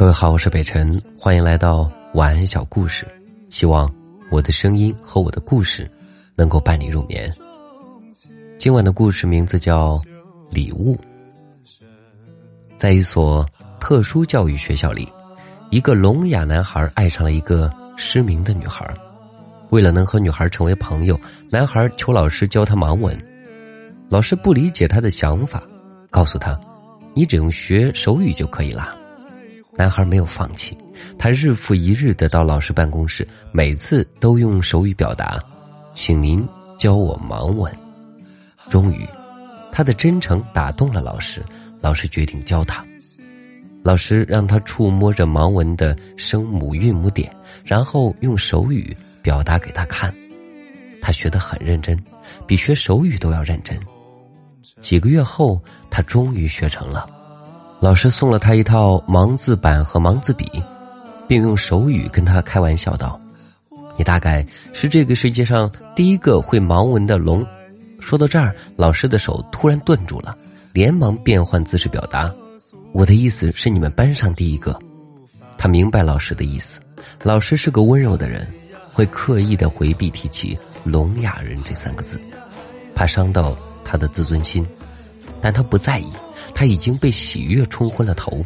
各位好，我是北辰，欢迎来到晚安小故事。希望我的声音和我的故事能够伴你入眠。今晚的故事名字叫《礼物》。在一所特殊教育学校里，一个聋哑男孩爱上了一个失明的女孩。为了能和女孩成为朋友，男孩求老师教他盲文。老师不理解他的想法，告诉他：“你只用学手语就可以了。”男孩没有放弃，他日复一日的到老师办公室，每次都用手语表达：“请您教我盲文。”终于，他的真诚打动了老师，老师决定教他。老师让他触摸着盲文的声母韵母点，然后用手语表达给他看。他学得很认真，比学手语都要认真。几个月后，他终于学成了。老师送了他一套盲字板和盲字笔，并用手语跟他开玩笑道：“你大概是这个世界上第一个会盲文的龙。”说到这儿，老师的手突然顿住了，连忙变换姿势表达：“我的意思是你们班上第一个。”他明白老师的意思，老师是个温柔的人，会刻意的回避提起“聋哑人”这三个字，怕伤到他的自尊心，但他不在意。他已经被喜悦冲昏了头，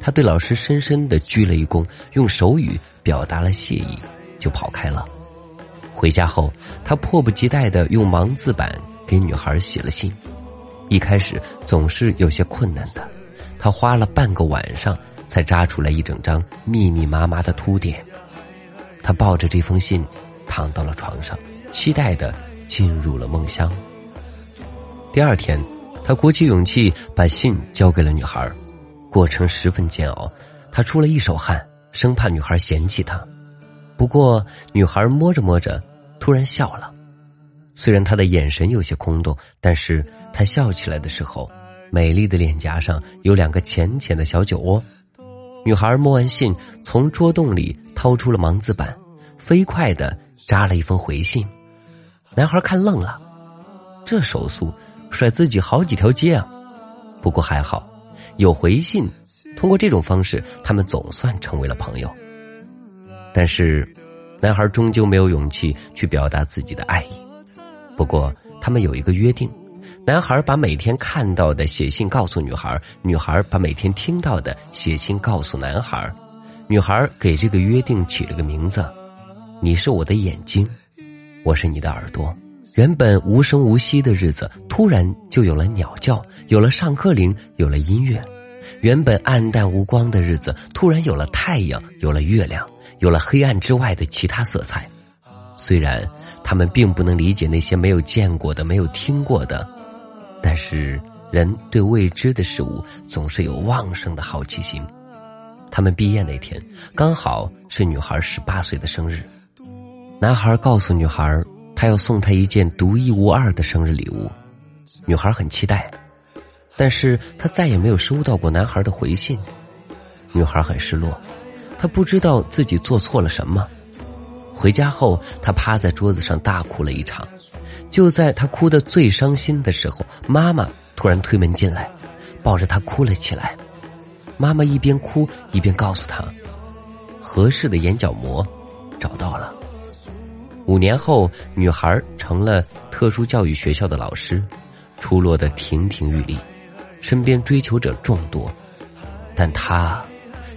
他对老师深深的鞠了一躬，用手语表达了谢意，就跑开了。回家后，他迫不及待的用盲字板给女孩写了信。一开始总是有些困难的，他花了半个晚上才扎出来一整张密密麻麻的凸点。他抱着这封信，躺到了床上，期待的进入了梦乡。第二天。他鼓起勇气把信交给了女孩，过程十分煎熬，他出了一手汗，生怕女孩嫌弃他。不过女孩摸着摸着，突然笑了。虽然她的眼神有些空洞，但是她笑起来的时候，美丽的脸颊上有两个浅浅的小酒窝。女孩摸完信，从桌洞里掏出了盲字板，飞快的扎了一封回信。男孩看愣了，这手速。甩自己好几条街啊！不过还好，有回信。通过这种方式，他们总算成为了朋友。但是，男孩终究没有勇气去表达自己的爱意。不过，他们有一个约定：男孩把每天看到的写信告诉女孩，女孩把每天听到的写信告诉男孩。女孩给这个约定起了个名字：“你是我的眼睛，我是你的耳朵。”原本无声无息的日子，突然就有了鸟叫，有了上课铃，有了音乐；原本暗淡无光的日子，突然有了太阳，有了月亮，有了黑暗之外的其他色彩。虽然他们并不能理解那些没有见过的、没有听过的，但是人对未知的事物总是有旺盛的好奇心。他们毕业那天，刚好是女孩十八岁的生日。男孩告诉女孩。他要送她一件独一无二的生日礼物，女孩很期待，但是她再也没有收到过男孩的回信，女孩很失落，她不知道自己做错了什么。回家后，她趴在桌子上大哭了一场。就在她哭得最伤心的时候，妈妈突然推门进来，抱着她哭了起来。妈妈一边哭一边告诉她，合适的眼角膜找到了。五年后，女孩成了特殊教育学校的老师，出落得亭亭玉立，身边追求者众多。但她，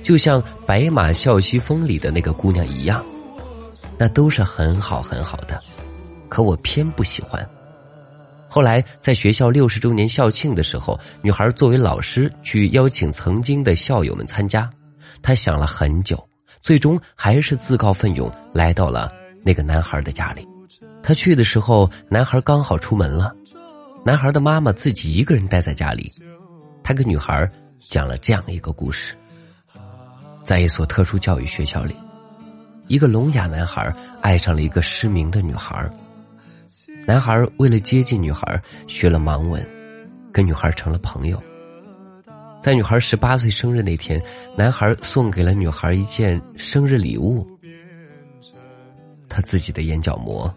就像《白马啸西风》里的那个姑娘一样，那都是很好很好的，可我偏不喜欢。后来，在学校六十周年校庆的时候，女孩作为老师去邀请曾经的校友们参加，她想了很久，最终还是自告奋勇来到了。那个男孩的家里，他去的时候，男孩刚好出门了。男孩的妈妈自己一个人待在家里。他跟女孩讲了这样一个故事：在一所特殊教育学校里，一个聋哑男孩爱上了一个失明的女孩。男孩为了接近女孩，学了盲文，跟女孩成了朋友。在女孩十八岁生日那天，男孩送给了女孩一件生日礼物。他自己的眼角膜。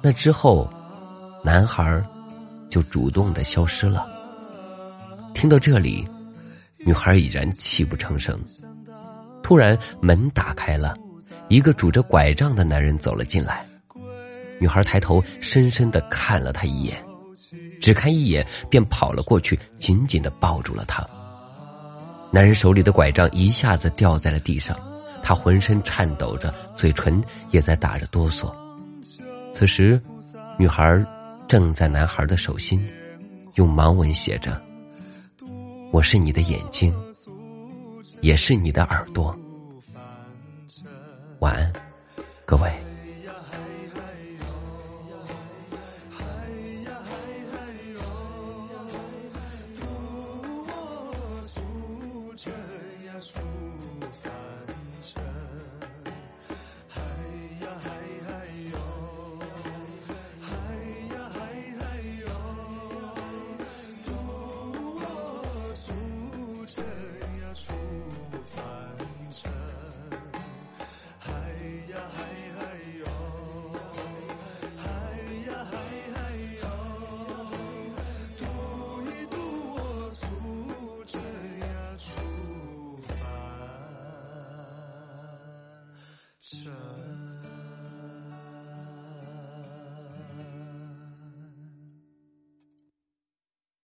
那之后，男孩就主动的消失了。听到这里，女孩已然泣不成声。突然，门打开了，一个拄着拐杖的男人走了进来。女孩抬头，深深的看了他一眼，只看一眼便跑了过去，紧紧的抱住了他。男人手里的拐杖一下子掉在了地上，他浑身颤抖着，嘴唇也在打着哆嗦。此时，女孩正在男孩的手心，用盲文写着：“我是你的眼睛。”也是你的耳朵。晚安，各位。嗨嗨哟嗨呀嗨嗨哟渡我素贞出凡尘嗨呀嗨嗨哟嗨呀嗨嗨哟渡一渡我素贞出凡尘